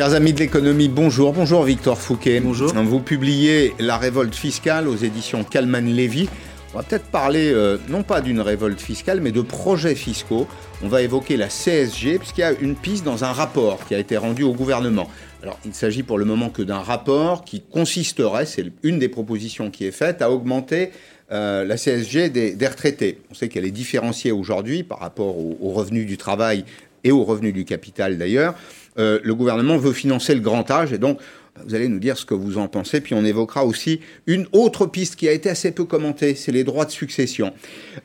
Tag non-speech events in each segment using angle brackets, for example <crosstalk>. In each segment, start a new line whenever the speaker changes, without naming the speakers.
Chers amis de l'économie, bonjour. Bonjour Victor Fouquet.
Bonjour.
Vous publiez La révolte fiscale aux éditions Calman Lévy. On va peut-être parler euh, non pas d'une révolte fiscale, mais de projets fiscaux. On va évoquer la CSG, puisqu'il y a une piste dans un rapport qui a été rendu au gouvernement. Alors, il ne s'agit pour le moment que d'un rapport qui consisterait, c'est une des propositions qui est faite, à augmenter euh, la CSG des, des, retraités. On sait qu'elle est différenciée aujourd'hui par rapport aux, aux, revenus du travail et aux revenus du capital d'ailleurs. Euh, le gouvernement veut financer le grand âge et donc vous allez nous dire ce que vous en pensez, puis on évoquera aussi une autre piste qui a été assez peu commentée, c'est les droits de succession.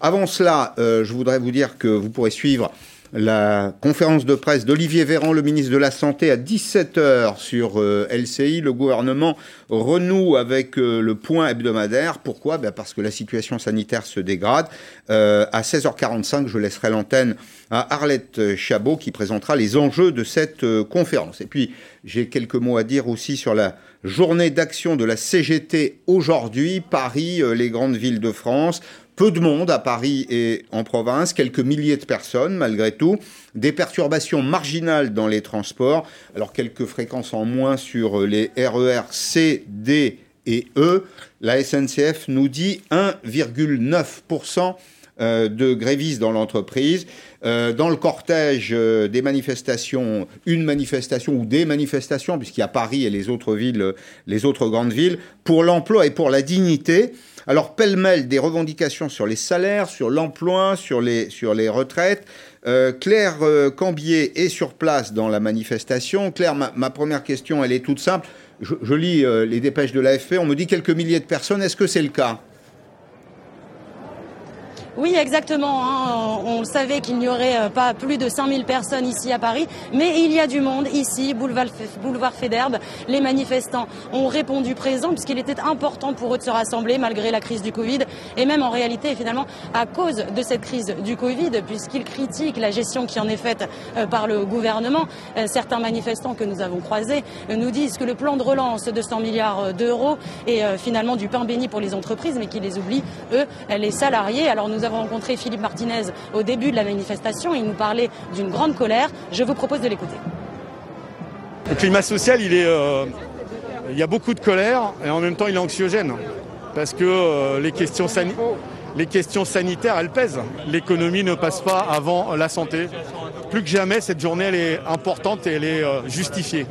Avant cela, euh, je voudrais vous dire que vous pourrez suivre la conférence de presse d'Olivier Véran, le ministre de la Santé, à 17h sur euh, LCI. Le gouvernement renoue avec euh, le point hebdomadaire. Pourquoi? Ben Parce que la situation sanitaire se dégrade. Euh, à 16h45, je laisserai l'antenne à Arlette Chabot qui présentera les enjeux de cette conférence. Et puis, j'ai quelques mots à dire aussi sur la journée d'action de la CGT aujourd'hui. Paris, les grandes villes de France peu de monde à Paris et en province, quelques milliers de personnes malgré tout, des perturbations marginales dans les transports, alors quelques fréquences en moins sur les RER C, D et E. La SNCF nous dit 1,9% de grévistes dans l'entreprise. Euh, dans le cortège euh, des manifestations, une manifestation ou des manifestations, puisqu'il y a Paris et les autres villes, les autres grandes villes, pour l'emploi et pour la dignité. Alors, pêle-mêle des revendications sur les salaires, sur l'emploi, sur les, sur les retraites. Euh, Claire euh, Cambier est sur place dans la manifestation. Claire, ma, première question, elle est toute simple. Je, je lis euh, les dépêches de l'AFP. On me dit quelques milliers de personnes. Est-ce que c'est le cas?
Oui, exactement. Hein. On, savait qu'il n'y aurait pas plus de 5000 personnes ici à Paris, mais il y a du monde ici, boulevard, boulevard. Les manifestants ont répondu présent puisqu'il était important pour eux de se rassembler malgré la crise du Covid et même en réalité finalement à cause de cette crise du Covid puisqu'ils critiquent la gestion qui en est faite par le gouvernement. Certains manifestants que nous avons croisés nous disent que le plan de relance de 100 milliards d'euros est finalement du pain béni pour les entreprises mais qui les oublie, eux, les salariés. Alors nous avons rencontré Philippe Martinez au début de la manifestation. Il nous parlait d'une grande colère. Je vous propose de l'écouter.
Le climat social, il, est, euh, il y a beaucoup de colère et en même temps il est anxiogène. Parce que euh, les, questions les questions sanitaires, elles pèsent. L'économie ne passe pas avant la santé. Plus que jamais, cette journée, est importante et elle est euh, justifiée.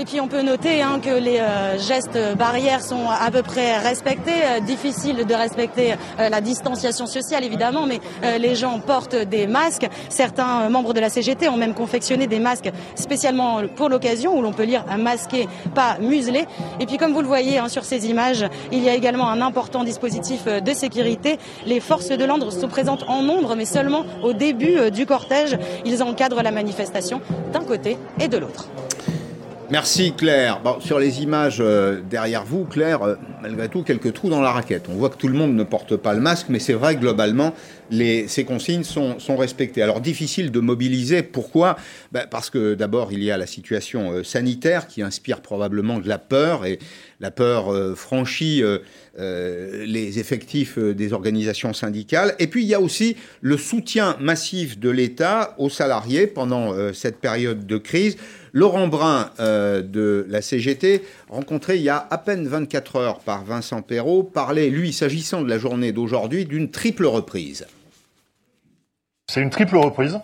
Et puis on peut noter hein, que les euh, gestes barrières sont à peu près respectés. Euh, difficile de respecter euh, la distanciation sociale évidemment, mais les gens portent des masques. Certains membres de la CGT ont même confectionné des masques spécialement pour l'occasion, où l'on peut lire masqué, pas muselé. Et puis comme vous le voyez hein, sur ces images, il y a également un important dispositif de sécurité. Les forces de l'ordre sont présentes en nombre, mais seulement au début du cortège. Ils encadrent la manifestation d'un côté et de l'autre.
Merci Claire. Bon, sur les images euh, derrière vous, Claire, euh, malgré tout, quelques trous dans la raquette. On voit que tout le monde ne porte pas le masque, mais c'est vrai globalement, ces consignes sont, respectées. Alors difficile de mobiliser. Pourquoi? Ben, Parce que d'abord, il y a la situation euh, sanitaire qui inspire probablement de la peur et la peur franchit les effectifs des organisations syndicales. Et puis il y a aussi le soutien massif de l'État aux salariés pendant cette période de crise. Laurent Brun de la CGT, rencontré il y a à peine 24 heures par Vincent Perrault, parlait, lui, s'agissant de la journée d'aujourd'hui, d'une triple reprise.
C'est une triple reprise.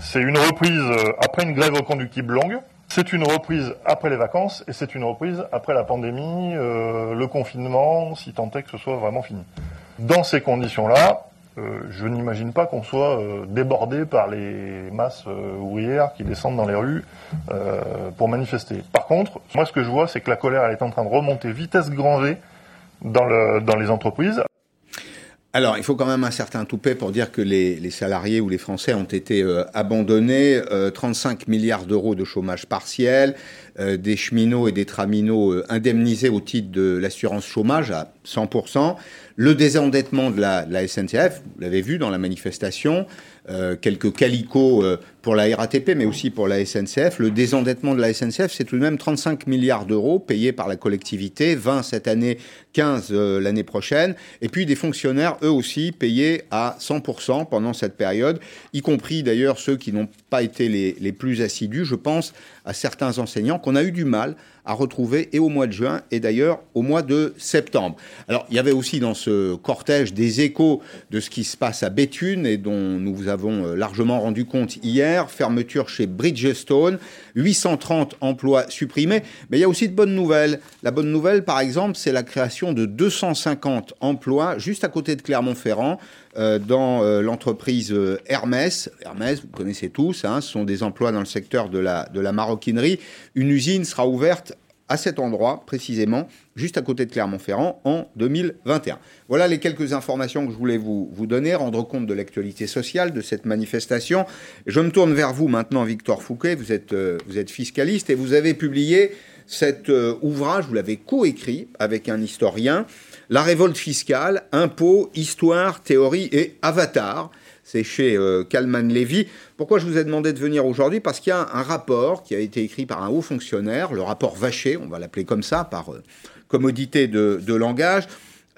C'est une reprise après une grève reconductible longue. C'est une reprise après les vacances et c'est une reprise après la pandémie, euh, le confinement, si tant est que ce soit vraiment fini. Dans ces conditions-là, euh, je n'imagine pas qu'on soit euh, débordé par les masses euh, ouvrières qui descendent dans les rues pour manifester. Par contre, moi ce que je vois, c'est que la colère est en train de remonter vitesse grand V dans, le, dans les entreprises.
Alors, il faut quand même un certain toupet pour dire que les, salariés ou les Français ont été abandonnés. Euh, 35 milliards d'euros de chômage partiel, des cheminots et des traminots euh, indemnisés au titre de l'assurance chômage à 100%, le désendettement de la, SNCF, vous l'avez vu dans la manifestation, euh, quelques calicots euh, pour la RATP, mais aussi pour la SNCF. Le désendettement de la SNCF, c'est tout de même 35 milliards d'euros payés par la collectivité, 20 cette année, 15 euh, l'année prochaine. Et puis des fonctionnaires, eux aussi, payés à 100% pendant cette période, y compris d'ailleurs ceux qui n'ont pas été les, les plus assidus. Je pense à certains enseignants qu'on a eu du mal à retrouver et au mois de juin et d'ailleurs au mois de septembre. Alors il y avait aussi dans ce cortège des échos de ce qui se passe à Béthune et dont nous vous avons euh, largement rendu compte hier, fermeture chez Bridgestone, 830 emplois supprimés, mais il y a aussi de bonnes nouvelles. La bonne nouvelle par exemple, c'est la création de 250 emplois juste à côté de Clermont-Ferrand euh, dans euh, l'entreprise Hermès. Hermès, vous connaissez tous, hein, ce sont des emplois dans le secteur de la, de la maroquinerie. Une usine sera ouverte à cet endroit précisément, juste à côté de Clermont-Ferrand, en 2021. Voilà les quelques informations que je voulais vous, vous donner, rendre compte de l'actualité sociale de cette manifestation. Je me tourne vers vous maintenant, Victor Fouquet, vous êtes, euh, vous êtes fiscaliste et vous avez publié cet euh, ouvrage, vous l'avez coécrit avec un historien, La révolte fiscale, impôts, histoire, théorie et avatar c'est chez euh, Kalman Levy. Pourquoi je vous ai demandé de venir aujourd'hui? Parce qu'il y a un rapport qui a été écrit par un haut fonctionnaire, le rapport Vacher, on va l'appeler comme ça, par euh, commodité de, langage.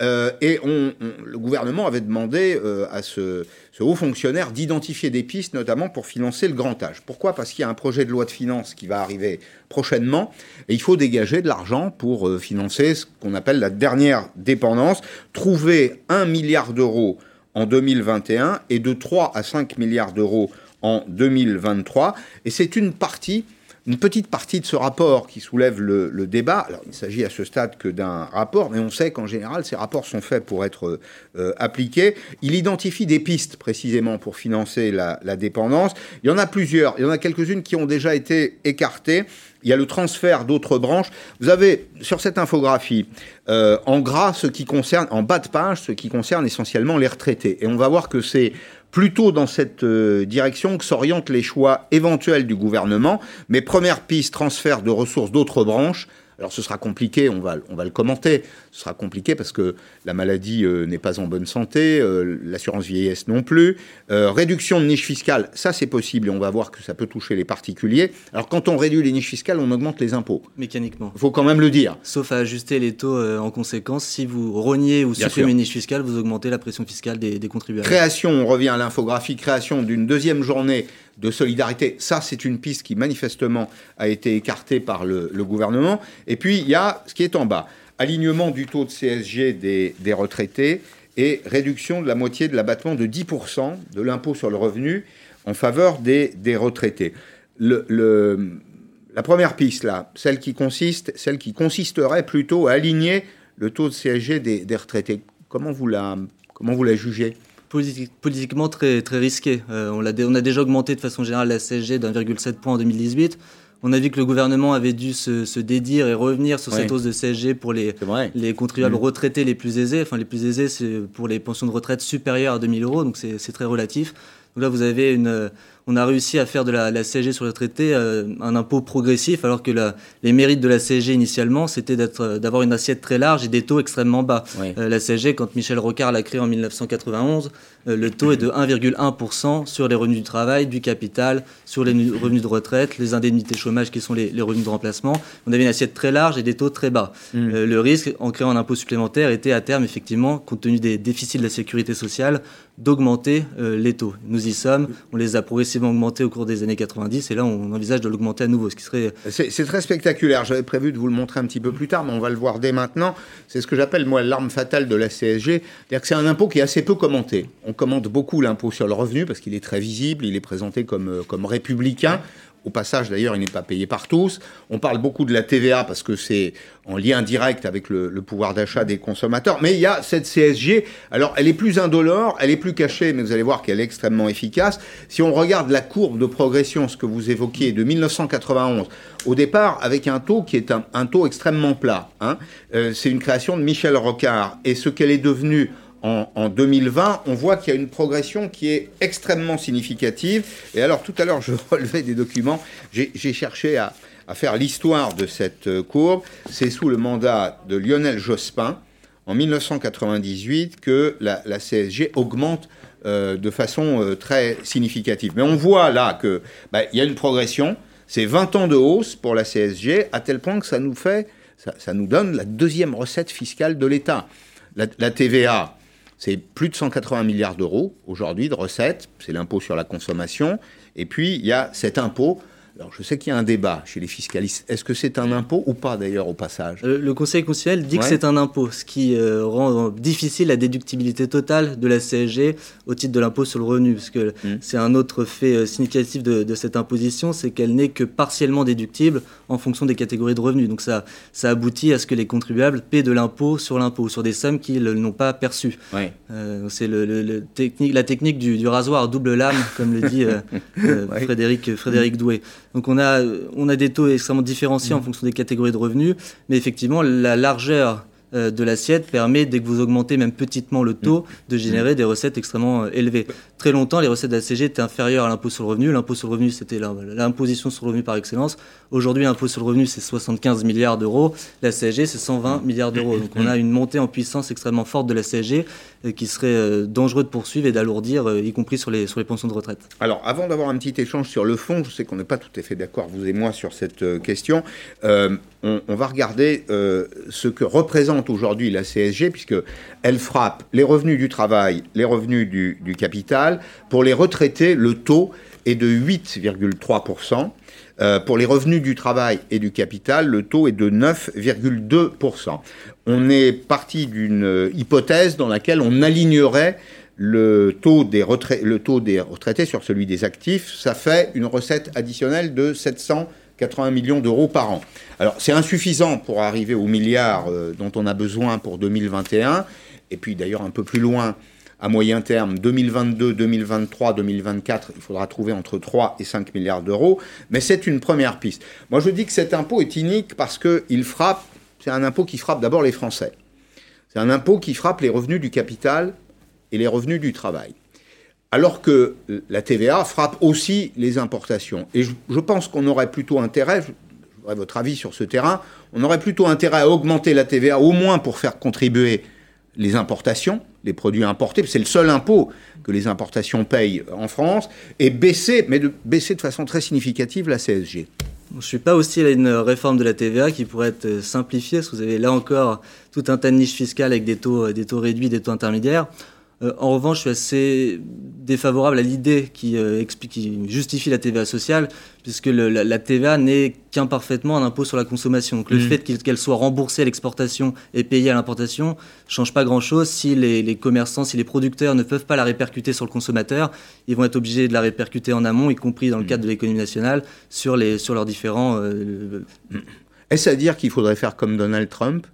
Euh, et le gouvernement avait demandé à ce, haut fonctionnaire d'identifier des pistes, notamment pour financer le grand âge. Pourquoi? Parce qu'il y a un projet de loi de finances qui va arriver prochainement, et il faut dégager de l'argent pour financer ce qu'on appelle la dernière dépendance, trouver un milliard d'euros en 2021 et de 3 à 5 milliards d'euros en 2023. Et c'est une partie, une petite partie de ce rapport qui soulève le, débat. Alors, il s'agit à ce stade que d'un rapport, mais on sait qu'en général, ces rapports sont faits pour être euh, appliqués. Il identifie des pistes précisément pour financer la, dépendance. Il y en a plusieurs. Il y en a quelques-unes qui ont déjà été écartées il y a le transfert d'autres branches. Vous avez sur cette infographie euh, en gras ce qui concerne, en bas de page, ce qui concerne essentiellement les retraités. Et on va voir que c'est plutôt dans cette euh, direction que s'orientent les choix éventuels du gouvernement. Mais première piste, transfert de ressources d'autres branches. Alors ce sera compliqué, on va, on va le commenter, ce sera compliqué parce que la maladie euh, n'est pas en bonne santé, euh, l'assurance vieillesse non plus. Euh, réduction de niches fiscales, ça c'est possible et on va voir que ça peut toucher les particuliers. Alors quand on réduit les niches fiscales, on augmente les impôts.
Mécaniquement.
Il faut quand même le dire.
Sauf à ajuster les taux en conséquence. Si vous reniez ou supprimez une niche fiscale, vous augmentez la pression fiscale des, des contribuables.
Création, on revient à l'infographie, création d'une deuxième journée de solidarité. Ça, c'est une piste qui manifestement a été écartée par le, gouvernement. Et puis, il y a ce qui est en bas. Alignement du taux de CSG des, retraités et réduction de la moitié de l'abattement de 10% de l'impôt sur le revenu en faveur des, retraités. la première piste, là, celle qui, consiste, celle qui consisterait plutôt à aligner le taux de CSG des, retraités, comment vous comment vous la jugez?
Politiquement très, très risqué. Euh, on, a, on, a, déjà augmenté de façon générale la CSG d'1,7 point en 2018. On a vu que le gouvernement avait dû se, se dédire et revenir sur cette hausse de CSG pour les, les contribuables mmh. retraités les plus aisés. Enfin, les plus aisés, c'est pour les pensions de retraite supérieures à 2000 euros, donc c'est très relatif. Donc là, vous avez une, on a réussi à faire de la, la CSG sur le traité euh, un impôt progressif, alors que la, les mérites de la CSG initialement, c'était euh, d'avoir une assiette très large et des taux extrêmement bas. Euh, la CSG, quand Michel Rocard l'a créée en 1991, le taux est de <laughs> 1,1% sur les revenus du travail, du capital, sur les revenus de retraite, les indemnités chômage qui sont les, les revenus de remplacement. On avait une assiette très large et des taux très bas. Mm. le risque, en créant un impôt supplémentaire, était à terme, effectivement, compte tenu des déficits de la sécurité sociale, d'augmenter les taux. Nous y sommes, on les a progressivement augmenté au cours des années 90 et là on envisage de l'augmenter à nouveau, ce qui serait...
C'est très spectaculaire, j'avais prévu de vous le montrer un petit peu plus tard, mais on va le voir dès maintenant. C'est ce que j'appelle moi l'arme fatale de la CSG, c'est-à-dire que c'est un impôt qui est assez peu commenté. On commente beaucoup l'impôt sur le revenu parce qu'il est très visible, il est présenté comme, euh, comme républicain. Au passage, d'ailleurs, il n'est pas payé par tous. On parle beaucoup de la TVA parce que c'est en lien direct avec le, pouvoir d'achat des consommateurs. Mais il y a cette CSG. Alors, elle est plus indolore, elle est plus cachée, mais vous allez voir qu'elle est extrêmement efficace. Si on regarde la courbe de progression, ce que vous évoquiez, de 1991, au départ, avec un taux qui est un, taux extrêmement plat. Hein, euh, c'est une création de Michel Rocard. Et ce qu'elle est devenue en, 2020, on voit qu'il y a une progression qui est extrêmement significative. Et alors tout à l'heure, je <laughs> relevais des documents, j'ai cherché à, faire l'histoire de cette euh, courbe. C'est sous le mandat de Lionel Jospin, en 1998, que la, CSG augmente euh, de façon euh, très significative. Mais on voit là qu'il bah, y a une progression, c'est 20 ans de hausse pour la CSG, à tel point que ça nous fait, ça, nous donne la deuxième recette fiscale de l'État. la TVA, c'est plus de 180 milliards d'euros aujourd'hui de recettes, c'est l'impôt sur la consommation. Et puis, il y a cet impôt Alors, je sais qu'il y a un débat chez les fiscalistes. Est-ce que c'est un impôt ou pas, d'ailleurs, au passage
Le Conseil constitutionnel dit que c'est un impôt, ce qui euh, rend difficile la déductibilité totale de la CSG au titre de l'impôt sur le revenu. Parce que mmh. c'est un autre fait euh, significatif de, cette imposition, c'est qu'elle n'est que partiellement déductible en fonction des catégories de revenus. Donc, ça, ça aboutit à ce que les contribuables paient de l'impôt sur l'impôt, sur des sommes qu'ils n'ont pas perçues. Euh, c'est le, technique, la technique du, rasoir double lame, comme le dit <laughs> Frédéric, Frédéric Doué. Donc on a, on a des taux extrêmement différenciés en mmh. fonction des catégories de revenus, mais effectivement la largeur euh, de l'assiette permet, dès que vous augmentez même petitement le taux, mmh. de générer mmh. des recettes extrêmement euh, élevées. Très longtemps, les recettes de la CG étaient inférieures à l'impôt sur le revenu. L'impôt sur le revenu, c'était l'imposition sur le revenu par excellence. Aujourd'hui, l'impôt sur le revenu, c'est 75 milliards d'euros. La CSG, c'est 120 milliards d'euros. Donc on a une montée en puissance extrêmement forte de la CSG euh, qui serait dangereux de poursuivre et d'alourdir, y compris sur les, sur les pensions de retraite.
Alors, avant d'avoir un petit échange sur le fond, je sais qu'on n'est pas tout à fait d'accord, vous et moi, sur cette question on, va regarder euh, ce que représente aujourd'hui la CSG, puisqu'elle frappe les revenus du travail, les revenus du, capital. Pour les retraités, le taux est de 8,3%. Euh, pour les revenus du travail et du capital, le taux est de 9,2%. On est parti d'une hypothèse dans laquelle on alignerait le taux, des le taux des retraités sur celui des actifs. Ça fait une recette additionnelle de 700 80 millions d'euros par an. Alors c'est insuffisant pour arriver aux milliards euh, dont on a besoin pour 2021, et puis d'ailleurs un peu plus loin, à moyen terme, 2022, 2023, 2024, il faudra trouver entre 3 et 5 milliards d'euros, mais c'est une première piste. Moi je dis que cet impôt est inique parce qu'il frappe, c'est un impôt qui frappe d'abord les Français. C'est un impôt qui frappe les revenus du capital et les revenus du travail alors que la TVA frappe aussi les importations. Et je, pense qu'on aurait plutôt intérêt, je votre avis sur ce terrain, on aurait plutôt intérêt à augmenter la TVA au moins pour faire contribuer les importations, les produits importés, c'est le seul impôt que les importations payent en France, et baisser, mais de baisser de façon très significative la CSG.
Je ne suis pas aussi à une réforme de la TVA qui pourrait être simplifiée, parce que vous avez là encore tout un tas de niches fiscales avec des taux, des taux réduits, des taux intermédiaires. Euh, en revanche, je suis assez défavorable à l'idée qui, euh, qui, justifie la TVA sociale, puisque la, TVA n'est qu'imparfaitement un impôt sur la consommation. Donc le mmh. fait qu'elle soit remboursée à l'exportation et payée à l'importation ne change pas grand-chose si les, commerçants, si les producteurs ne peuvent pas la répercuter sur le consommateur, ils vont être obligés de la répercuter en amont, y compris dans le mmh. cadre de l'économie nationale, sur, les, sur leurs différents... Euh,
Est-ce à dire qu'il faudrait faire comme Donald Trump,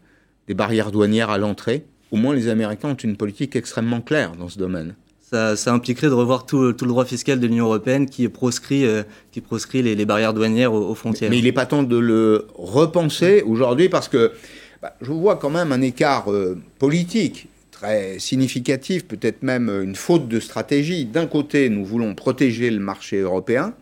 des barrières douanières à l'entrée? Au moins les Américains ont une politique extrêmement claire dans ce domaine.
Ça, impliquerait de revoir tout, le droit fiscal de l'Union européenne qui proscrit, euh, qui proscrit les, barrières douanières aux, frontières.
Mais, il n'est pas temps de le repenser aujourd'hui parce que bah, je vois quand même un écart euh, politique très significatif, peut-être même une faute de stratégie. D'un côté, nous voulons protéger le marché européen,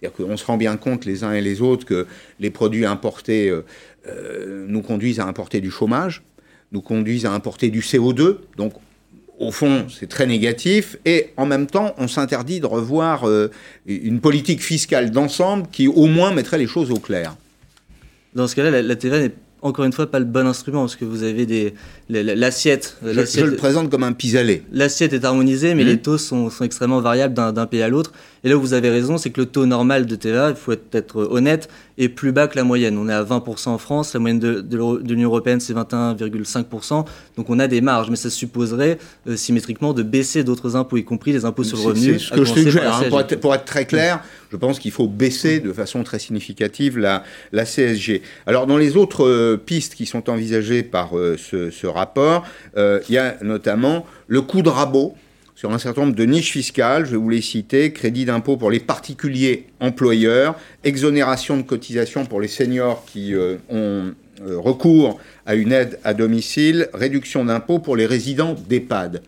c'est-à-dire qu'on se rend bien compte les uns et les autres que les produits importés euh, nous conduisent à importer du chômage nous conduisent à importer du CO2. Donc, au fond, c'est très négatif. Et en même temps, on s'interdit de revoir euh, une politique fiscale d'ensemble qui, au moins, mettrait les choses au clair.
Dans ce cas-là, TVA n'est encore une fois pas le bon instrument parce que vous avez des l'assiette.
Je, le présente comme un pis-aller.
L'assiette est harmonisée, mais mmh. les taux sont, sont extrêmement variables d'un pays à l'autre. Et là où vous avez raison, c'est que le taux normal de TVA, il faut être, honnête, est plus bas que la moyenne. On est à 20% en France, la moyenne de, de, l'Union européenne c'est 21,5%. Donc on a des marges, mais ça supposerait euh, symétriquement de baisser d'autres impôts, y compris les impôts sur le revenu.
C'est ce que je suggère. Hein, pour, être, pour, être, très clair, je pense qu'il faut baisser de façon très significative la, CSG. Alors dans les autres euh, pistes qui sont envisagées par euh, ce, rapport, il y a notamment le coût de rabot sur un certain nombre de niches fiscales, je vais vous les citer, crédit d'impôt pour les particuliers employeurs, exonération de cotisation pour les seniors qui euh, ont euh, recours à une aide à domicile, réduction d'impôt pour les résidents d'EHPAD.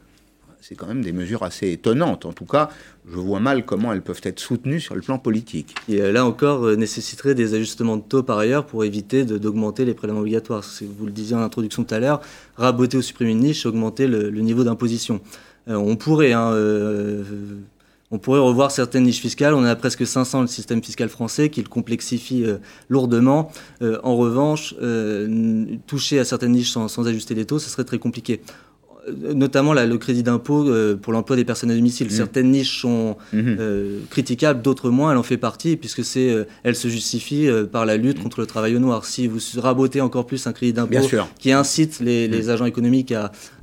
C'est quand même des mesures assez étonnantes. En tout cas, je vois mal comment elles peuvent être soutenues sur le plan politique.
Et euh, là encore, nécessiterait des ajustements de taux par ailleurs pour éviter d'augmenter les prélèvements obligatoires. Vous le disiez en introduction tout à l'heure, raboter ou supprimer une niche, augmenter le niveau d'imposition. Euh, on pourrait, hein, euh, on pourrait revoir certaines niches fiscales. On a presque 500 le système fiscal français qui le complexifie euh, lourdement. en revanche, toucher à certaines niches sans, ajuster les taux, ce serait très compliqué. Notamment le crédit d'impôt euh, pour l'emploi des personnes à domicile. Mmh. Certaines niches sont mmh. euh, critiquables, d'autres moins. Elle en fait partie puisque c'est, euh, elle se justifie par la lutte mmh. contre le travail au noir. Si vous rabotez encore plus un crédit d'impôt qui incite les, agents économiques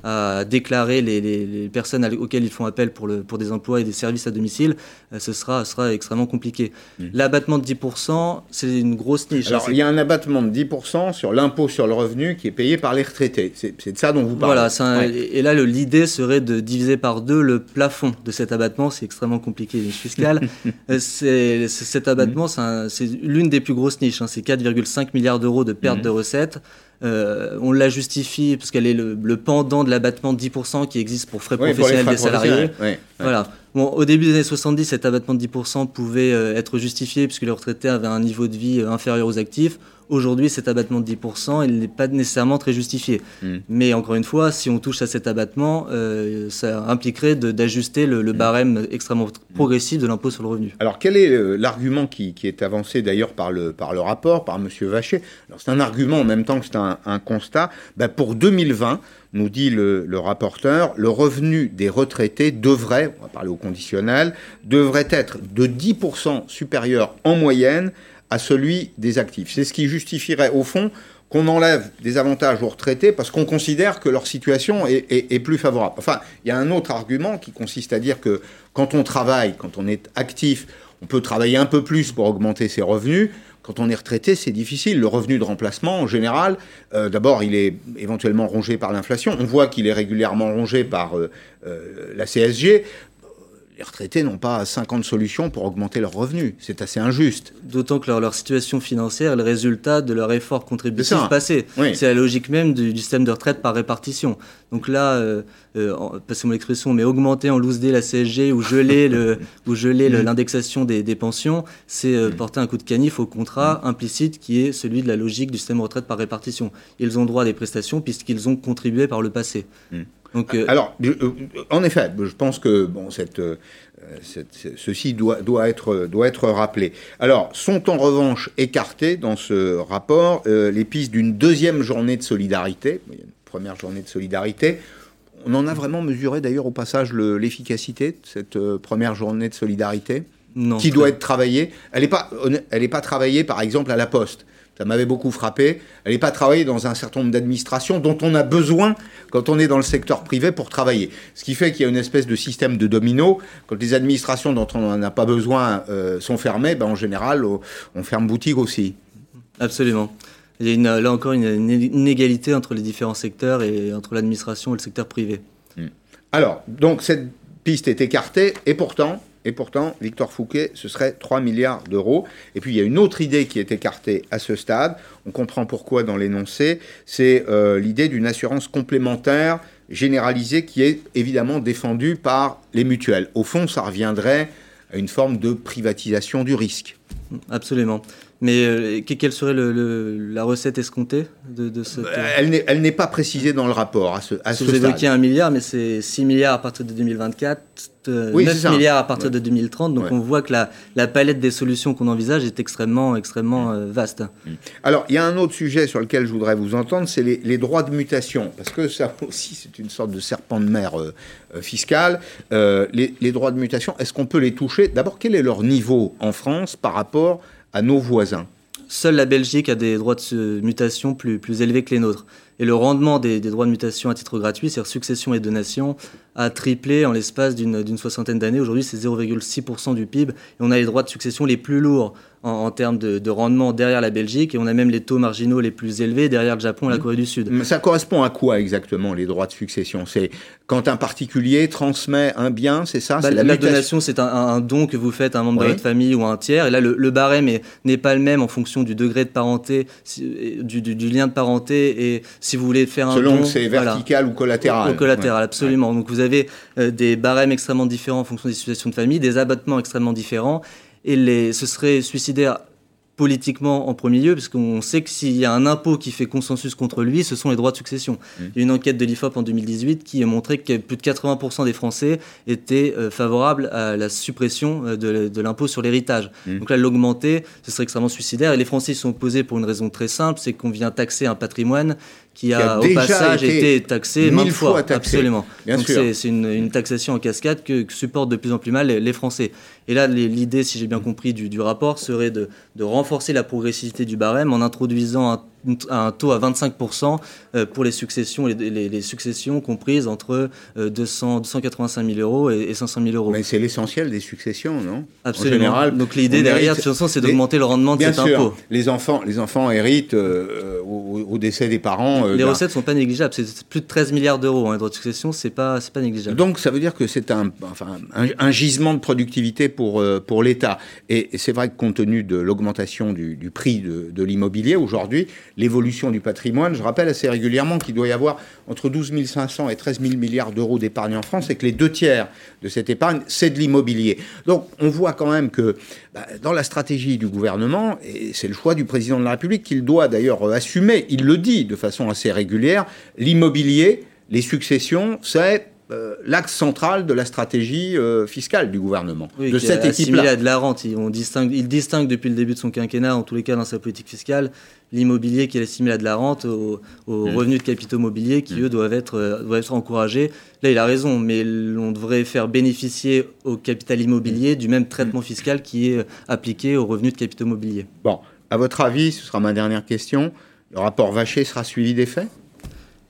à, déclarer les, personnes auxquelles ils font appel pour, le, pour des emplois et des services à domicile, ce sera, sera extrêmement compliqué. L'abattement de 10%, c'est une grosse niche.
Alors, il y a un abattement de 10% sur l'impôt sur le revenu qui est payé par les retraités. C'est de ça dont vous parlez.
Voilà, et là, l'idée serait de diviser par deux le plafond de cet abattement. C'est extrêmement compliqué, les fiscales. <laughs> Euh, c'est, cet abattement, c'est l'une des plus grosses niches. Hein. C'est 4,5 milliards d'euros de perte de recettes. Euh, on la justifie parce qu'elle est le, pendant de l'abattement de 10% qui existe pour frais professionnels des salariés. Voilà. Bon, au début des années 70, cet abattement de 10% pouvait euh, être justifié puisque les retraités avaient un niveau de vie inférieur aux actifs. Aujourd'hui, cet abattement de 10%, il n'est pas nécessairement très justifié. Hmm. Mais encore une fois, si on touche à cet abattement, euh, ça impliquerait d'ajuster le, hmm. barème extrêmement progressif de l'impôt sur le revenu.
Alors, quel est euh, l'argument qui, est avancé d'ailleurs par le, par le rapport, par M. Vacher? C'est un argument en même temps que c'est un, constat. Ben, pour 2020, nous dit le, le, rapporteur, le revenu des retraités devrait, on va parler au conditionnel, devrait être de 10% supérieur en moyenne à celui des actifs. C'est ce qui justifierait au fond qu'on enlève des avantages aux retraités parce qu'on considère que leur situation est, plus favorable. Enfin, il y a un autre argument qui consiste à dire que quand on travaille, quand on est actif, on peut travailler un peu plus pour augmenter ses revenus. Quand on est retraité, c'est difficile. Le revenu de remplacement, en général, euh, d'abord, il est éventuellement rongé par l'inflation. On voit qu'il est régulièrement rongé par euh, euh, la CSG les retraités n'ont pas 50 solutions pour augmenter leurs revenus. C'est assez injuste.
D'autant que leur, situation financière est le résultat de leur effort contributif passé. C'est la logique même du, système de retraite par répartition. Donc là, euh, euh, passez-moi l'expression, mais augmenter en loose la CSG ou geler <laughs> mm. l'indexation des, pensions, c'est euh, mm. porter un coup de canif au contrat mm. implicite qui est celui de la logique du système de retraite par répartition. Ils ont droit à des prestations puisqu'ils ont contribué par le passé.
Euh, Alors, euh, en effet, je pense que bon, cette, euh, ceci doit, doit, être, doit être rappelé. Alors, sont en revanche écartées dans ce rapport les pistes d'une deuxième journée de solidarité. Une première journée de solidarité. On en a vraiment mesuré d'ailleurs au passage l'efficacité de cette première journée de solidarité non, qui doit être travaillée. Elle n'est pas, elle pas travaillée par exemple à la Poste ça m'avait beaucoup frappé. Elle n'est pas travaillée dans un certain nombre d'administrations dont on a besoin quand on est dans le secteur privé pour travailler. Ce qui fait qu'il y a une espèce de système de domino. Quand les administrations dont on n'en a pas besoin euh, sont fermées, ben en général, on ferme boutique aussi.
Absolument. Il y a une, là encore une inégalité entre les différents secteurs et entre l'administration et le secteur privé.
Hmm. Alors, donc cette piste est écartée et pourtant, et pourtant, Victor Fouquet, ce serait 3 milliards d'euros. Et puis, il y a une autre idée qui est écartée à ce stade. On comprend pourquoi dans l'énoncé. C'est euh, l'idée d'une assurance complémentaire généralisée qui est évidemment défendue par les mutuelles. Au fond, ça reviendrait à une forme de privatisation du risque.
Absolument. Mais euh, quelle serait la recette escomptée de, de cette...
Euh, elle n'est pas précisée dans le rapport à ce, à
ce Vous évoquiez un milliard, mais c'est 6 milliards à partir de 2024, 9 milliards à partir de 2030. Donc on voit que la, la, palette des solutions qu'on envisage est extrêmement, extrêmement euh, vaste. Mm.
Alors il y a un autre sujet sur lequel je voudrais vous entendre, c'est les, droits de mutation. Parce que ça <laughs> aussi, c'est une sorte de serpent de mer fiscal. Les, les droits de mutation, est-ce qu'on peut les toucher? D'abord, quel est leur niveau en France par rapport à nos voisins.
Seule la Belgique a des droits de mutation plus, plus élevés que les nôtres. Et le rendement des, droits de mutation à titre gratuit, c'est-à-dire succession et donation, a triplé en l'espace d'une soixantaine d'années. Aujourd'hui, c'est 0,6% du PIB. Et on a les droits de succession les plus lourds en, termes de, rendement derrière la Belgique et on a même les taux marginaux les plus élevés derrière le Japon et la mmh. Corée du Sud.
Ça correspond à quoi exactement les droits de succession? C'est quand un particulier transmet un bien, c'est ça?
Bah, La, donation, c'est un, don que vous faites à un membre de votre famille ou à un tiers. Et là, le, barème n'est pas le même en fonction du degré de parenté, du, lien de parenté et si vous voulez faire un
Selon don. Selon c'est vertical ou collatéral.
Ou collatéral, absolument. Donc vous avez euh, des barèmes extrêmement différents en fonction des situations de famille, des abattements extrêmement différents et les, ce serait suicidaire politiquement en premier lieu, parce qu'on sait que s'il y a un impôt qui fait consensus contre lui, ce sont les droits de succession. Mmh. Il y a une enquête de l'IFOP en 2018 qui a montré que plus de 80% des Français étaient euh, favorables à la suppression euh, de, l'impôt sur l'héritage. Mmh. Donc là, l'augmenter, ce serait extrêmement suicidaire. Et les Français y sont opposés pour une raison très simple, c'est qu'on vient taxer un patrimoine qui a, au passage été, taxé mille fois. absolument. Donc c'est une, taxation en cascade que, supportent de plus en plus mal les, Français. Et là, l'idée, si j'ai bien compris, du, du rapport serait de, de, renforcer la progressivité du barème en introduisant un un taux à 25% euh, pour les successions, les, les, successions comprises entre 200, 285 000 euros et, 500 000 euros.
Mais c'est l'essentiel des successions, non?
Absolument. En général, Donc l'idée derrière, de toute façon, c'est d'augmenter le rendement de cet impôt.
Les enfants, les enfants héritent euh, au, décès des parents.
Euh, les recettes ne sont pas négligeables. C'est plus de 13 milliards d'euros. en hein, droit de succession, c'est pas, pas négligeable.
Donc ça veut dire que c'est un, enfin, un, gisement de productivité pour, pour l'État. Et, c'est vrai que compte tenu de l'augmentation du, du, prix de, de l'immobilier aujourd'hui, l'évolution du patrimoine. Je rappelle assez régulièrement qu'il doit y avoir entre 12 500 et 13 000 milliards d'euros d'épargne en France et que les deux tiers de cette épargne, c'est de l'immobilier. Donc on voit quand même que bah, dans la stratégie du gouvernement, et c'est le choix du président de la République qu'il doit d'ailleurs assumer, il le dit de façon assez régulière, l'immobilier, les successions, c'est euh, l'axe central de la stratégie euh, fiscale du gouvernement, de cette équipe-là.
à de la rente. Il, distingue, il distingue depuis le début de son quinquennat, en tous les cas dans sa politique fiscale, l'immobilier qui est assimilé à de la rente aux, mmh. revenus de capitaux mobiliers qui, mmh. eux, doivent être, euh, doivent être encouragés. Là, il a raison, mais on devrait faire bénéficier au capital immobilier du même traitement fiscal qui est appliqué aux revenus de capitaux mobiliers.
Bon, à votre avis, ce sera ma dernière question, le rapport Vacher sera suivi des faits?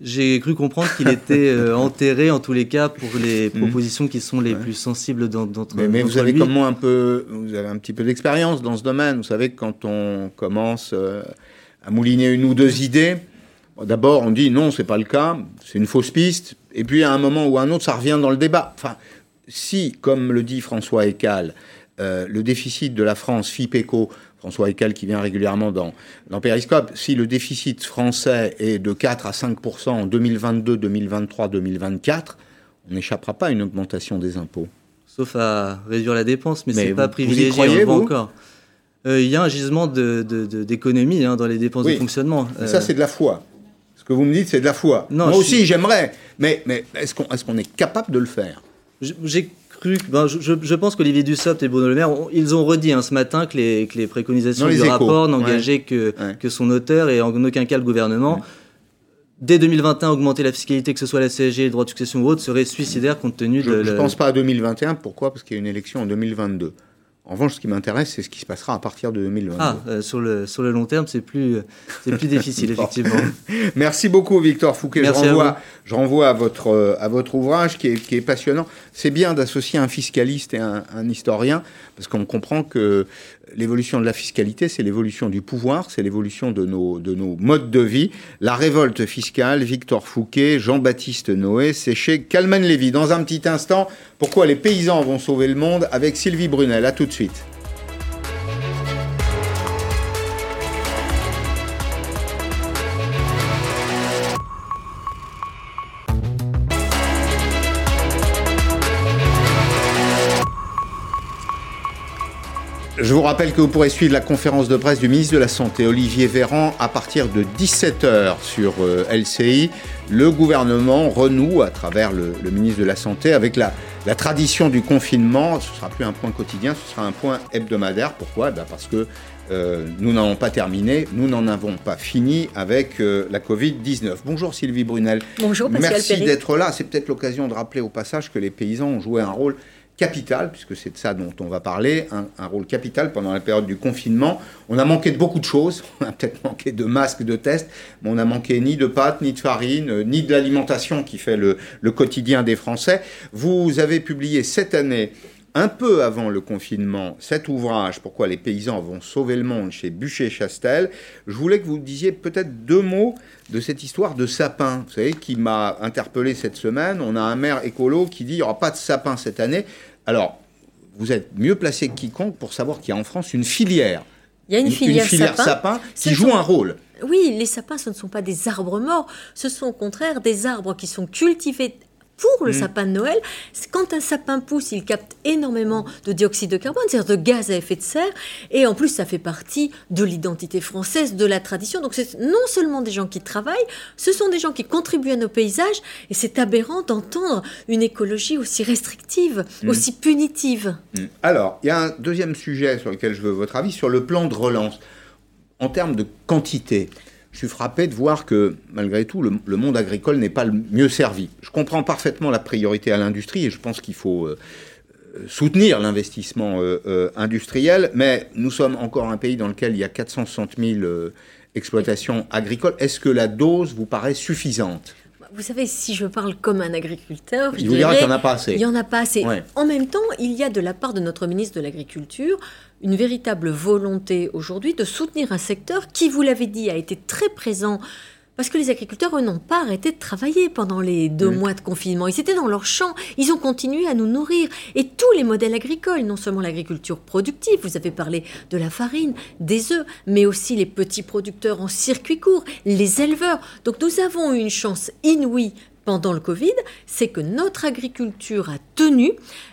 J'ai cru comprendre qu'il était <laughs> euh, enterré, en tous les cas, pour les mhm. propositions qui sont les plus sensibles d'entre
Mais, mais vous avez comme moi un peu, vous avez un petit peu d'expérience dans ce domaine. Vous savez que quand on commence euh, à mouliner une ou deux idées, d'abord on dit non, c'est pas le cas, c'est une fausse piste. Et puis à un moment ou à un autre, ça revient dans le débat. Enfin, si, comme le dit François Ecal, euh, le déficit de la France, FIPECO, François Ecal qui vient régulièrement dans, dans Periscope, si le déficit français est de 4 à 5% en 2022, 2023, 2024, on n'échappera pas à une augmentation des impôts.
Sauf à réduire la dépense, mais, ce n'est pas privilégié, on encore. Euh, il y a un gisement d'économie de, hein, dans les dépenses de fonctionnement.
Ça, c'est de la foi. Ce que vous me dites, c'est de la foi. Moi aussi, j'aimerais. Mais, mais est-ce qu'on est, est capable de le faire?
J'ai ben, je, pense qu'Olivier Dussopt et Bruno Le Maire, ils ont redit hein, ce matin que les, que les préconisations du rapport n'engageaient que, que son auteur et en aucun cas le gouvernement. Dès 2021, augmenter la fiscalité, que ce soit la CSG, le droit de succession ou autre, serait suicidaire compte tenu
de...
Je
ne pense pas à 2021. Pourquoi? Parce qu'il y a une élection en 2022. En revanche, ce qui m'intéresse, c'est ce qui se passera à partir de 2022.
Ah, euh, sur, le, sur le long terme, c'est plus, c'est plus difficile, <laughs> effectivement. <laughs>
Merci beaucoup, Victor Fouquet. je, renvoie, je renvoie à votre, euh, à votre ouvrage qui est, qui est passionnant. C'est bien d'associer un fiscaliste et un, un historien, parce qu'on comprend que l'évolution de la fiscalité, c'est l'évolution du pouvoir, c'est l'évolution de nos, de nos modes de vie. La révolte fiscale, Victor Fouquet, Jean-Baptiste Noé, c'est chez Calman Lévy. Dans un petit instant, pourquoi les paysans vont sauver le monde avec Sylvie Brunel. A tout de suite. Vous rappelle que vous pourrez suivre la conférence de presse du ministre de la Santé, Olivier Véran, à partir de 17h sur euh, LCI. Le gouvernement renoue, à travers le, ministre de la Santé, avec la, tradition du confinement. Ce ne sera plus un point quotidien, ce sera un point hebdomadaire. Pourquoi? Ben Parce que euh, nous n'en avons pas terminé, nous n'en avons pas fini avec euh, la Covid-19. Bonjour Sylvie Brunel.
Bonjour Pascal
Merci d'être là. C'est peut-être l'occasion de rappeler au passage que les paysans ont joué un rôle capital, puisque c'est de ça dont on va parler, un, rôle capital pendant la période du confinement. On a manqué de beaucoup de choses, <laughs> on a peut-être manqué de masques, de tests, mais on a manqué ni de pâtes, ni de farine, euh, ni de l'alimentation qui fait le, quotidien des Français. Vous avez publié cette année un peu avant le confinement, cet ouvrage, Pourquoi les paysans vont sauver le monde, chez Bûcher-Chastel. Je voulais que vous disiez peut-être deux mots de cette histoire de sapin, vous savez, qui m'a interpellé cette semaine. On a un maire écolo qui dit il n'y aura pas de sapin cette année. Alors, vous êtes mieux placé que quiconque pour savoir qu'il y a en France une filière.
Il y a une, filière,
sapin, qui joue un rôle.
Oui, les sapins, ce ne sont pas des arbres morts, ce sont au contraire des arbres qui sont cultivés pour le mm. sapin de Noël. Quand un sapin pousse, il capte énormément de dioxyde de carbone, c'est-à-dire de gaz à effet de serre, et en plus, ça fait partie de l'identité française, de la tradition. Donc, c'est non seulement des gens qui travaillent, ce sont des gens qui contribuent à nos paysages, et c'est aberrant d'entendre une écologie aussi restrictive, mm. aussi punitive.
Mm. Alors, il y a un deuxième sujet sur lequel je veux votre avis, sur le plan de relance. En termes de quantité, je suis frappé de voir que, malgré tout, le, monde agricole n'est pas le mieux servi. Je comprends parfaitement la priorité à l'industrie et je pense qu'il faut euh, soutenir l'investissement euh, industriel, mais nous sommes encore un pays dans lequel il y a 460 000 exploitations agricoles. Est-ce que la dose vous paraît suffisante?
Vous savez, si je parle comme un agriculteur,
je vous dirais qu'il n'y en a pas assez.
Il n'y en a pas assez. En même temps, il y a de la part de notre ministre de l'Agriculture une véritable volonté aujourd'hui de soutenir un secteur qui, vous l'avez dit, a été très présent parce que les agriculteurs, eux, n'ont pas arrêté de travailler pendant les deux mois de confinement. Ils étaient dans leurs champs, ils ont continué à nous nourrir. Et tous les modèles agricoles, non seulement l'agriculture productive, vous avez parlé de la farine, des œufs, mais aussi les petits producteurs en circuit court, les éleveurs. Donc nous avons eu une chance inouïe pendant le Covid, c'est que notre agriculture a tenu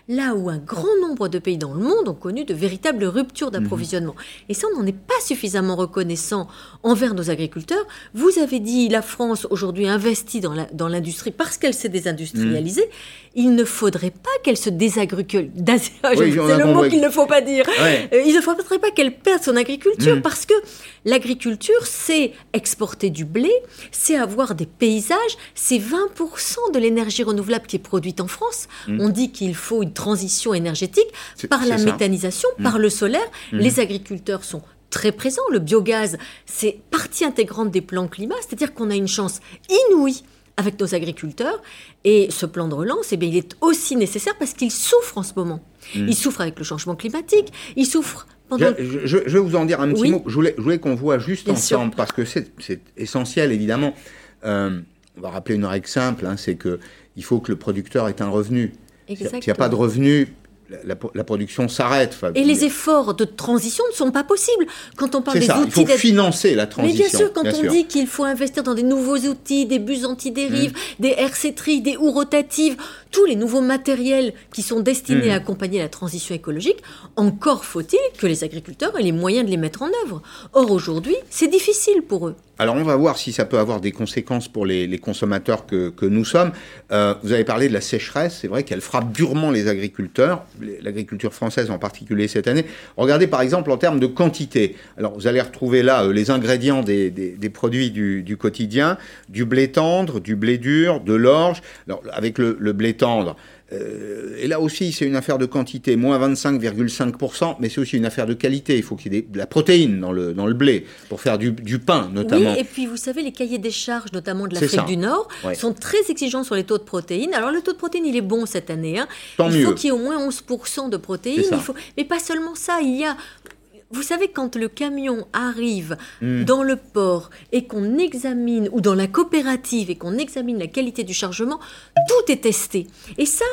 là où un grand nombre de pays dans le monde ont connu de véritables ruptures d'approvisionnement. Et ça, on n'en est pas suffisamment reconnaissant envers nos agriculteurs. Vous avez dit, la France aujourd'hui investit dans l'industrie parce qu'elle s'est désindustrialisée. Mhm. Il ne faudrait pas qu'elle se désagricule. <laughs> c'est le mot qu'il ne faut pas dire. Euh, il ne faudrait pas qu'elle perde son agriculture mhm. parce que l'agriculture, c'est exporter du blé, c'est avoir des paysages, c'est 20% de l'énergie renouvelable qui est produite en France. Mm. On dit qu'il faut une transition énergétique par la méthanisation, mm. par le solaire. Mm. Les agriculteurs sont très présents. Le biogaz, c'est partie intégrante des plans climat, c'est-à-dire qu'on a une chance inouïe avec nos agriculteurs. Et ce plan de relance, eh bien, il est aussi nécessaire parce qu'il souffre en ce moment. Il souffre avec le changement climatique, il souffre pendant...
Je, vais vous en dire un petit mot. Je voulais, voulais qu'on voit juste ensemble, parce que c'est essentiel, évidemment. Euh, on va rappeler une règle simple, hein, c'est qu'il faut que le producteur ait un revenu. S'il n'y a pas de revenu, la, production s'arrête.
et les efforts de transition ne sont pas possibles. Quand on parle des outils...
Il faut financer la transition.
Mais bien sûr, quand on dit qu'il faut investir dans des nouveaux outils, des bus anti-dérive, mmh. des RC des houes rotatives, tous les nouveaux matériels qui sont destinés mmh. à accompagner la transition écologique, encore faut-il que les agriculteurs aient les moyens de les mettre en œuvre. Or, aujourd'hui, c'est difficile pour eux.
Alors on va voir si ça peut avoir des conséquences pour les, consommateurs que, nous sommes. Euh, vous avez parlé de la sécheresse, c'est vrai qu'elle frappe durement les agriculteurs, l'agriculture française en particulier cette année. Regardez par exemple en termes de quantité. Alors vous allez retrouver là euh, les ingrédients des, produits du, quotidien, du blé tendre, du blé dur, de l'orge. Alors avec le blé tendre, euh, et là aussi, c'est une affaire de quantité, moins 25,5%, mais c'est aussi une affaire de qualité. Il faut qu'il y ait de la protéine dans le, dans le blé pour faire du, pain, notamment.
Oui, et puis vous savez, les cahiers des charges, notamment de l'Afrique du Nord, sont très exigeants sur les taux de protéines. Alors le taux de protéines, il est bon cette année. Hein. il faut qu'il y ait au moins 11% de protéines. Il faut... Mais pas seulement ça, il y a vous savez, quand le camion arrive hmm. dans le port et qu'on examine, ou dans la coopérative et qu'on examine la qualité du chargement, tout est testé. Et ça,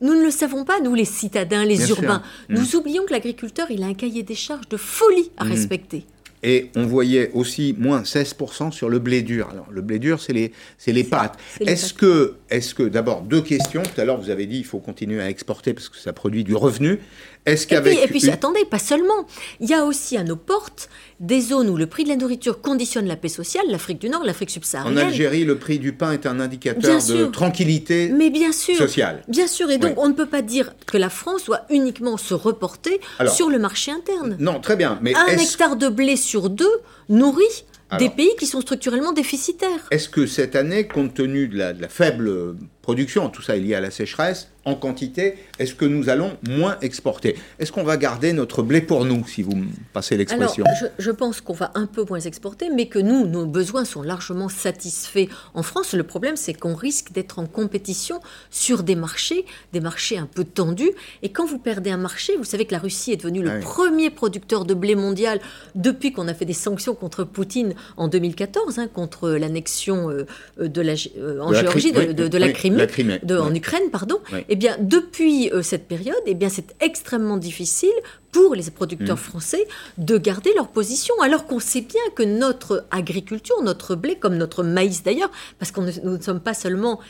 nous ne le savons pas, nous les citadins, les urbains. Nous hmm. oublions que l'agriculteur, il a un cahier des charges de folie à hmm. respecter.
Et on voyait aussi moins 16% sur le blé dur. Alors, le blé dur, c'est les, les pâtes. Est-ce que, est que d'abord, deux questions. Tout à l'heure, vous avez dit qu'il faut continuer à exporter parce que ça produit du revenu.
Est-ce qu'avec. Et puis, attendez, pas seulement. Il y a aussi à nos portes des zones où le prix de la nourriture conditionne la paix sociale, l'Afrique du Nord, l'Afrique subsaharienne.
En Algérie, le prix du pain est un indicateur de tranquillité Mais bien sûr, sociale.
Bien sûr, et donc on ne peut pas dire que la France doit uniquement se reporter sur le marché interne.
Non, très bien.
Mais un hectare de blé sur deux nourrit des pays qui sont structurellement déficitaires.
Est-ce que cette année, compte tenu de la, de la faible production, tout ça est lié à la sécheresse, en quantité, est-ce que nous allons moins exporter? Est-ce qu'on va garder notre blé pour nous, si vous me passez l'expression?
Je, je, pense qu'on va un peu moins exporter, mais que nous, nos besoins sont largement satisfaits en France. Le problème, c'est qu'on risque d'être en compétition sur des marchés, des marchés un peu tendus. Et quand vous perdez un marché, vous savez que la Russie est devenue le premier producteur de blé mondial depuis qu'on a fait des sanctions contre Poutine en 2014, hein, contre l'annexion euh, de la, euh, en Géorgie de, la Crimée, de, en Ukraine, pardon. Et bien, depuis euh, cette période, eh bien, c'est extrêmement difficile pour les producteurs mm. français de garder leur position, alors qu'on sait bien que notre agriculture, notre blé, comme notre maïs d'ailleurs, parce que nous ne sommes pas seulement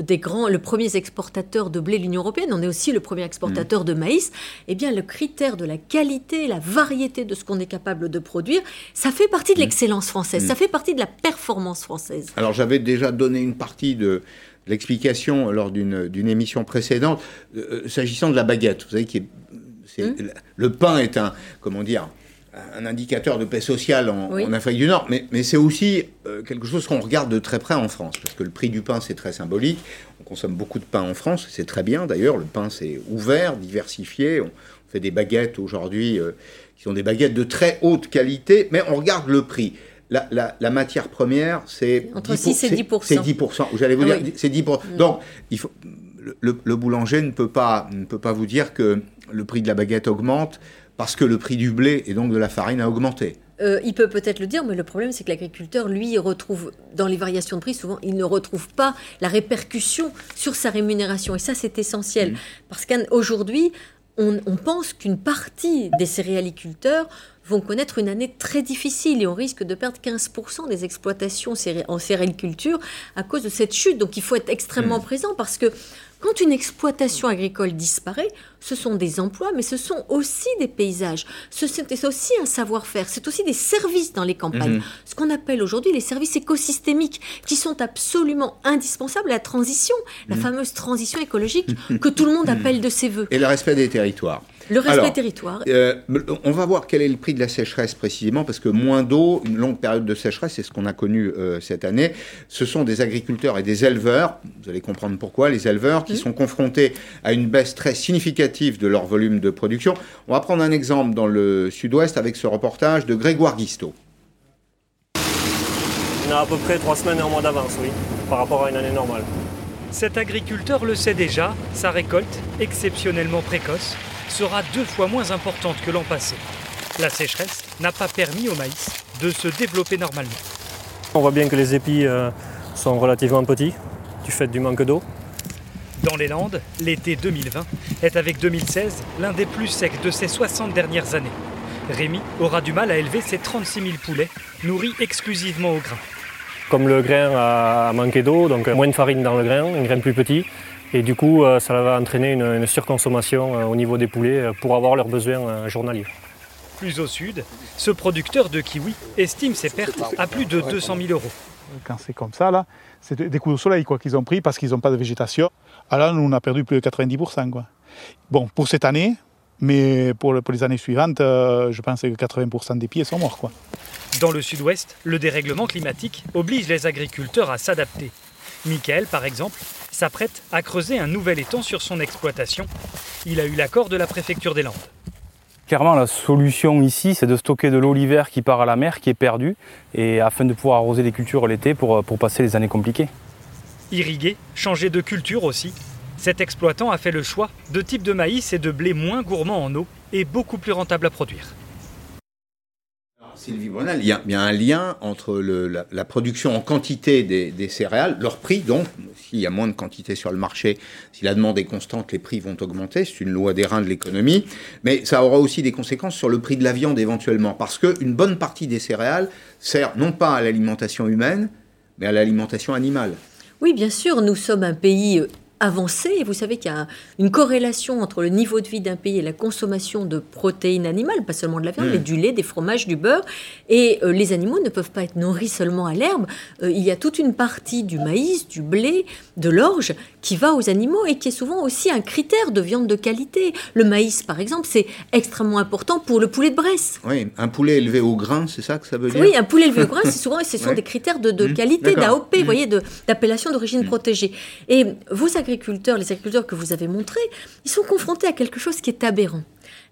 des grands, le premier exportateur de blé de l'Union européenne, on est aussi le premier exportateur mm. de maïs, eh bien le critère de la qualité, la variété de ce qu'on est capable de produire, ça fait partie de mm. l'excellence française, ça fait partie de la performance française.
Alors j'avais déjà donné une partie de, l'explication lors d'une émission précédente, euh, s'agissant de la baguette. Vous savez, qui hum. le pain est un, comment dire, un indicateur de paix sociale en, Afrique du Nord, mais, mais c'est aussi euh, quelque chose qu'on regarde de très près en France, parce que le prix du pain, c'est très symbolique. On consomme beaucoup de pain en France, c'est très bien d'ailleurs. Le pain, c'est ouvert, diversifié. On fait des baguettes aujourd'hui euh, qui sont des baguettes de très haute qualité, mais on regarde le prix. La, la, matière première, c'est
entre 6 et 10
C'est 10 J'allais vous ah dire, c'est 10 mm. Donc, il faut, le, le, boulanger ne peut, pas, ne peut pas vous dire que le prix de la baguette augmente parce que le prix du blé et donc de la farine a augmenté.
Euh, il peut peut-être le dire, mais le problème, c'est que l'agriculteur, lui, retrouve, dans les variations de prix, souvent, il ne retrouve pas la répercussion sur sa rémunération. Et ça, c'est essentiel. Mmh. Parce qu'aujourd'hui, on, on, pense qu'une partie des céréaliculteurs vont connaître une année très difficile et on risque de perdre 15% des exploitations en céréaliculture à cause de cette chute. Donc il faut être extrêmement mmh. présent parce que quand une exploitation agricole disparaît, ce sont des emplois, mais ce sont aussi des paysages. C'est aussi un savoir-faire. C'est aussi des services dans les campagnes. Mhm. Ce qu'on appelle aujourd'hui les services écosystémiques, qui sont absolument indispensables à la transition, la mhm. fameuse transition écologique que tout le monde appelle de ses voeux.
Et le respect des territoires.
Le respect des territoires.
Euh, on va voir quel est le prix de la sécheresse précisément, parce que moins d'eau, une longue période de sécheresse, c'est ce qu'on a connu euh, cette année. Ce sont des agriculteurs et des éleveurs, vous allez comprendre pourquoi, les éleveurs qui mmh. sont confrontés à une baisse très significative de leur volume de production. On va prendre un exemple dans le sud-ouest avec ce reportage de Grégoire Guisto.
On a à peu près trois semaines et un mois d'avance, oui, par rapport à une année normale.
Cet agriculteur le sait déjà, sa récolte, exceptionnellement précoce, sera deux fois moins importante que l'an passé. La sécheresse n'a pas permis au maïs de se développer normalement.
On voit bien que les épis euh, sont relativement petits du fait du manque d'eau.
Dans les Landes, l'été 2020 est avec 2016 l'un des plus secs de ces 60 dernières années. Rémi aura du mal à élever ses 36 000 poulets, nourris exclusivement au grain.
Comme le grain a manqué d'eau, donc moins de farine dans le grain, un grain plus petit, et du coup, euh, ça va entraîner une, surconsommation euh, au niveau des poulets euh, pour avoir leurs besoins journaliers.
Plus au sud, ce producteur de kiwi estime ses pertes à plus de 200 000 euros.
Quand c'est comme ça, là, c'est des coups de soleil quoi, qu'ils ont pris parce qu'ils n'ont pas de végétation. Alors ah, nous, on a perdu plus de 90%. Quoi. Bon, pour cette année, mais pour, les années suivantes, je pense que 80% des pieds sont morts. Quoi.
Dans le sud-ouest, le dérèglement climatique oblige les agriculteurs à s'adapter. Michael, par exemple, s'apprête à creuser un nouvel étang sur son exploitation. Il a eu l'accord de la préfecture des Landes.
Clairement, la solution ici, c'est de stocker de l'eau l'hiver qui part à la mer, qui est perdue, et afin de pouvoir arroser les cultures l'été pour, pour passer les années compliquées.
Irriguer, changer de culture aussi. Cet exploitant a fait le choix de types de maïs et de blé moins gourmands en eau et beaucoup plus rentables à produire.
Sylvie Brunel, il y, a, un lien entre la, production en quantité des, céréales, leur prix donc, s'il y a moins de quantité sur le marché, si la demande est constante, les prix vont augmenter, c'est une loi des reins de l'économie, mais ça aura aussi des conséquences sur le prix de la viande éventuellement, parce qu'une bonne partie des céréales sert non pas à l'alimentation humaine, mais à l'alimentation animale.
Oui, bien sûr, nous sommes un pays euh, avancé. Et vous savez qu'il y a une corrélation entre le niveau de vie d'un pays et la consommation de protéines animales, pas seulement de la viande, mais hmm. du lait, des fromages, du beurre. Et euh, les animaux ne peuvent pas être nourris seulement à l'herbe. Euh, il y a toute une partie du maïs, du blé, de l'orge qui va aux animaux et qui est souvent aussi un critère de viande de qualité. Le maïs, par exemple, c'est extrêmement important pour le poulet de Bresse.
Oui, un poulet élevé au grain, c'est ça que ça veut dire?
Oui, un poulet élevé au grain, c'est <laughs> souvent, ce sont des critères de, hmm. qualité, d'AOP, vous hmm. voyez, d'appellation d'origine protégée. Et vous agriculteurs, les agriculteurs que vous avez montrés, ils sont confrontés à quelque chose qui est aberrant.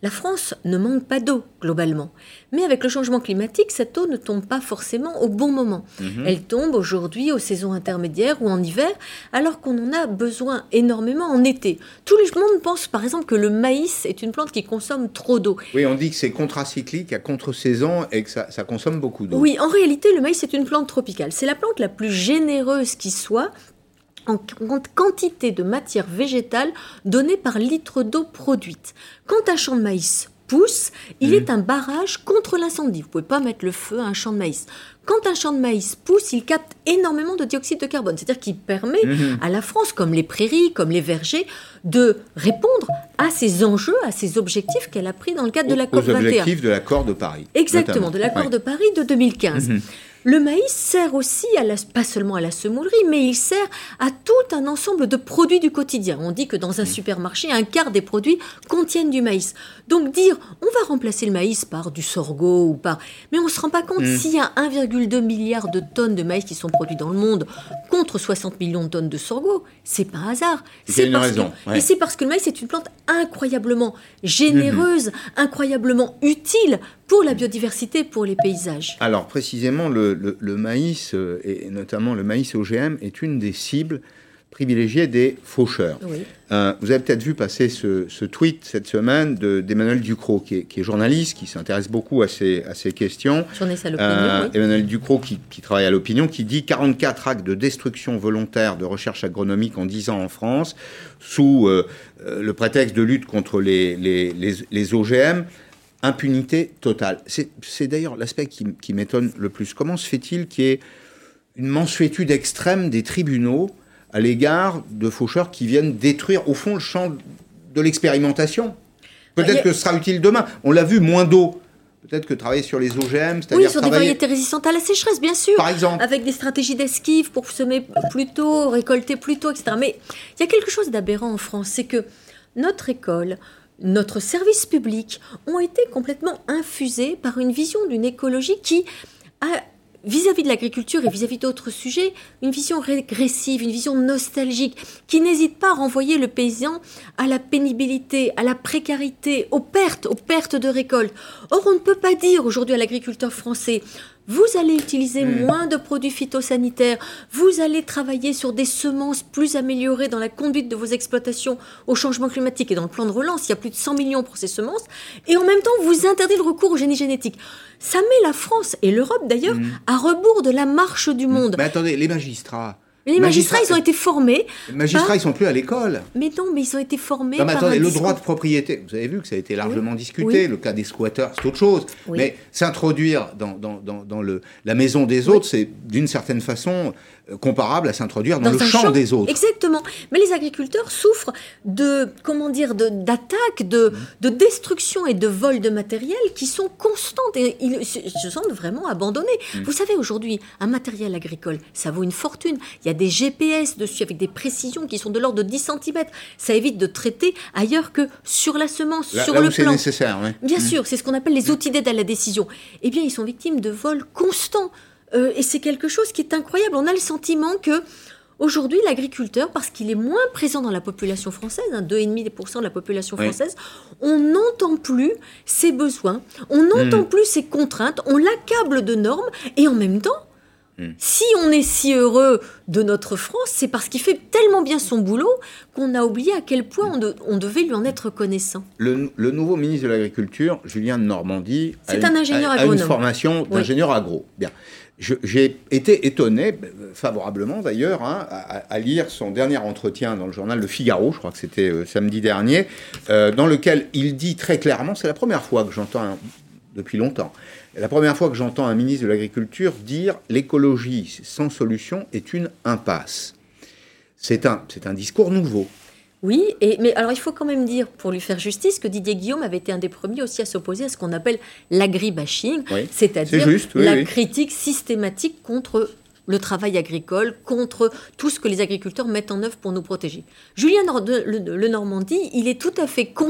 La France ne manque pas d'eau globalement, mais avec le changement climatique, cette eau ne tombe pas forcément au bon moment. Mhm. Elle tombe aujourd'hui aux saisons intermédiaires ou en hiver, alors qu'on en a besoin énormément en été. Tout le monde pense par exemple que le maïs est une plante qui consomme trop d'eau.
Oui, on dit que c'est contracyclique à contre-saison et que ça, ça consomme beaucoup d'eau.
Oui, en réalité, le maïs est une plante tropicale. C'est la plante la plus généreuse qui soit en quantité de matière végétale donnée par litre d'eau produite. Quand un champ de maïs pousse, il mmh. est un barrage contre l'incendie. Vous ne pouvez pas mettre le feu à un champ de maïs. Quand un champ de maïs pousse, il capte énormément de dioxyde de carbone. C'est-à-dire qu'il permet mmh. à la France, comme les prairies, comme les vergers, de répondre à ces enjeux, à ces objectifs qu'elle a pris dans le cadre de la COP21.
Aux objectifs de l'accord de Paris.
Exactement, de l'accord de Paris de 2015. Le maïs sert aussi, à la, pas seulement à la semoulerie, mais il sert à tout un ensemble de produits du quotidien. On dit que dans un mmh. supermarché, un quart des produits contiennent du maïs. Donc dire, on va remplacer le maïs par du sorgho ou par... Mais on ne se rend pas compte, mmh. s'il y a 1,2 milliard de tonnes de maïs qui sont produits dans le monde contre 60 millions de tonnes de sorgho, c'est pas un hasard.
C'est une raison.
Et c'est parce que le maïs est une plante incroyablement généreuse, mmh. incroyablement utile pour la biodiversité, pour les paysages.
Alors précisément, le, maïs, euh, et notamment le maïs OGM, est une des cibles privilégiées des faucheurs. Euh, vous avez peut-être vu passer ce, tweet cette semaine d'Emmanuel Ducrot, qui est, journaliste, qui s'intéresse beaucoup à ces, à ces questions.
Euh,
Emmanuel Ducrot, qui, travaille à l'opinion, qui dit 44 actes de destruction volontaire de recherche agronomique en 10 ans en France, sous le prétexte de lutte contre les, les, les OGM impunité totale. C'est d'ailleurs l'aspect qui, m'étonne le plus. Comment se fait-il qu'il y ait une mensuétude extrême des tribunaux à l'égard de faucheurs qui viennent détruire, au fond, le champ de l'expérimentation? Peut-être que ce sera utile demain. On l'a vu, moins d'eau. Peut-être que travailler sur les OGM,
c'est-à-dire. Oui, sur des variétés résistantes à la sécheresse, bien sûr.
Par exemple.
Avec des stratégies d'esquive pour semer plus tôt, récolter plus tôt, etc. Mais il y a quelque chose d'aberrant en France, c'est que notre école, notre service public ont été complètement infusés par une vision d'une écologie qui a vis-à-vis de l'agriculture et vis-à-vis d'autres sujets, une vision régressive, une vision nostalgique, qui n'hésite pas à renvoyer le paysan à la pénibilité, à la précarité, aux pertes, aux pertes de récolte. Or, on ne peut pas dire aujourd'hui à l'agriculteur français, vous allez utiliser hmm. moins de produits phytosanitaires, vous allez travailler sur des semences plus améliorées dans la conduite de vos exploitations au changement climatique et dans le plan de relance, il y a plus de 100 millions pour ces semences, et en même temps vous interdisez le recours au génie génétique. Ça met la France et l'Europe d'ailleurs hmm. à rebours de la marche du monde.
Mais attendez, les magistrats,
les magistrats, ils ont été formés.
Les magistrats, ils sont plus à l'école.
Mais non, mais ils ont été formés.
Non, mais attendez, le droit de propriété, vous avez vu que ça a été largement discuté. Le cas des squatteurs, c'est autre chose. Mais s'introduire dans, dans, dans, le, la maison des autres, c'est d'une certaine façon comparable à s'introduire dans, le champ, des autres.
Exactement. Mais les agriculteurs souffrent de, comment dire, d'attaques, de, de, destruction et de vol de matériel qui sont constantes et ils se sentent vraiment abandonnés. Mm. Vous savez, aujourd'hui, un matériel agricole, ça vaut une fortune. Il y a des GPS dessus avec des précisions qui sont de l'ordre de 10 cm. Ça évite de traiter ailleurs que sur la semence, sur
là
le
où
plan.
nécessaire,
Bien mmh. sûr, c'est ce qu'on appelle les outils d'aide à la décision. Eh bien, ils sont victimes de vols constants. Euh, et c'est quelque chose qui est incroyable. On a le sentiment que Aujourd'hui, l'agriculteur, parce qu'il est moins présent dans la population française, hein, 2,5% de la population française, on n'entend plus ses besoins, on n'entend mmh. plus ses contraintes, on l'accable de normes, et en même temps, Hmm. Si on est si heureux de notre France, c'est parce qu'il fait tellement bien son boulot qu'on a oublié à quel point on, devait lui en être reconnaissant.
Le, nouveau ministre de l'Agriculture, Julien de Normandie,
a, un ingénieur a,
une formation d'ingénieur agro. Bien. J'ai été étonné, favorablement d'ailleurs, hein, à, lire son dernier entretien dans le journal Le Figaro, je crois que c'était euh, samedi dernier, euh, dans lequel il dit très clairement, c'est la première fois que j'entends depuis longtemps, la première fois que j'entends un ministre de l'Agriculture dire l'écologie sans solution est une impasse. C'est un, c'est un discours nouveau.
Oui, et, mais alors il faut quand même dire, pour lui faire justice, que Didier Guillaume avait été un des premiers aussi à s'opposer à ce qu'on appelle l'agribashing, c'est-à-dire la critique systématique contre le travail agricole, contre tout ce que les agriculteurs mettent en œuvre pour nous protéger. Julien Le, Normandie, il est tout à fait contre